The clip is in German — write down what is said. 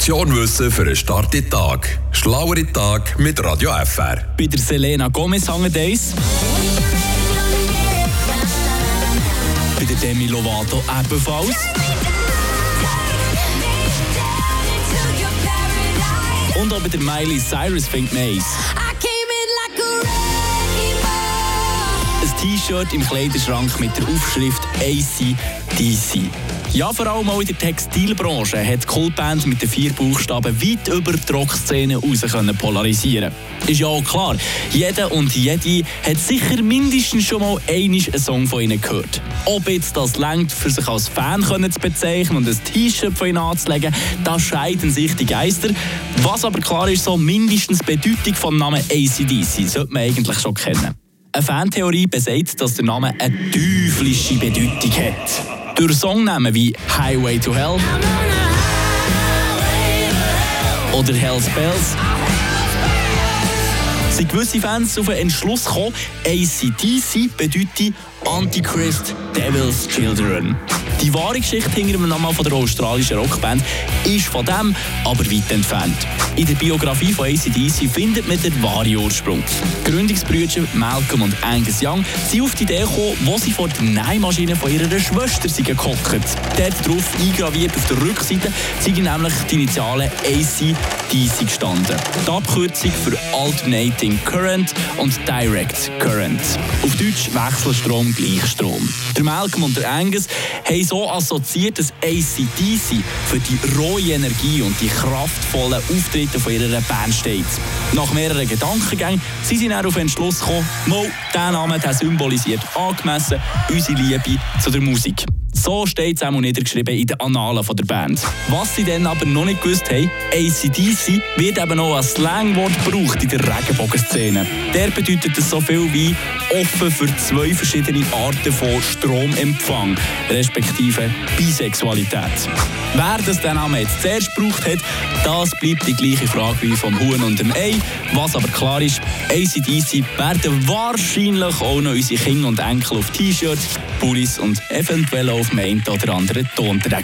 Portion Wissen für einen starken Tag. Schlauere Tag mit Radio FR. Bei der Selena Gomez hangen Days. Bei der Demi Lovato ebenfalls. Und auch bei der Miley Cyrus fängt Maze. Ein T-Shirt im Kleiderschrank mit der Aufschrift ACDC. Ja, vor allem auch in der Textilbranche hat die Coolband mit den vier Buchstaben weit über die Rockszene raus können polarisieren. Ist ja auch klar, jeder und jede hat sicher mindestens schon mal einen Song von ihnen gehört. Ob jetzt das längt, für sich als Fan können zu bezeichnen und ein T-Shirt von ihnen anzulegen, da scheiden sich die Geister. Was aber klar ist, so mindestens die Bedeutung vom Namen ACDC sollte man eigentlich schon kennen. Eine Fantheorie besagt, dass der Name eine teuflische Bedeutung hat. Durch Songnamen wie Highway to Hell. Oder Hell's Bells. Sind gewisse Fans auf den Entschluss gekommen, ACDC bedeutet Antichrist Devil's Children. Die wahre Geschichte hinter dem Namen von der australischen Rockband ist von dem aber weit entfernt. In der Biografie von ACDC findet man den wahren Ursprung. Die Gründungsbrüder Malcolm und Angus Young sind auf die Idee gekommen, wo sie vor der Nähmaschine von ihrer Schwester sind gehockt. Dort drauf eingraviert auf der Rückseite sind nämlich die Initialen ACDC gestanden. Die Abkürzung für Alternating Current und Direct Current. Auf Deutsch Wechselstrom, Gleichstrom. Der Malcolm und der Angus haben so assoziiert, dass ACDC für die rohe Energie und die kraftvollen Auftritte von ihrer Band steht. Nach mehreren Gedankengängen sind sie dann auf den Entschluss gekommen, Mo, dieser Name symbolisiert angemessen unsere Liebe zu der Musik. So steht es auch niedergeschrieben in den Annalen der Band. Was sie dann aber noch nicht gewusst haben, ACDC wird eben noch als Slangwort gebraucht in der Regenbogenszene. Der bedeutet so viel wie offen für zwei verschiedene Arten von Stromempfang, respektive Bisexualität. Wer das den Namen jetzt zuerst gebraucht hat, das bleibt die gleiche Frage wie vom Huhn und dem Ei. Was aber klar ist, ACDC werden wahrscheinlich auch noch unsere Kinder und Enkel auf T-Shirts, Pullis und eventuell auf dem einen oder anderen Tonträger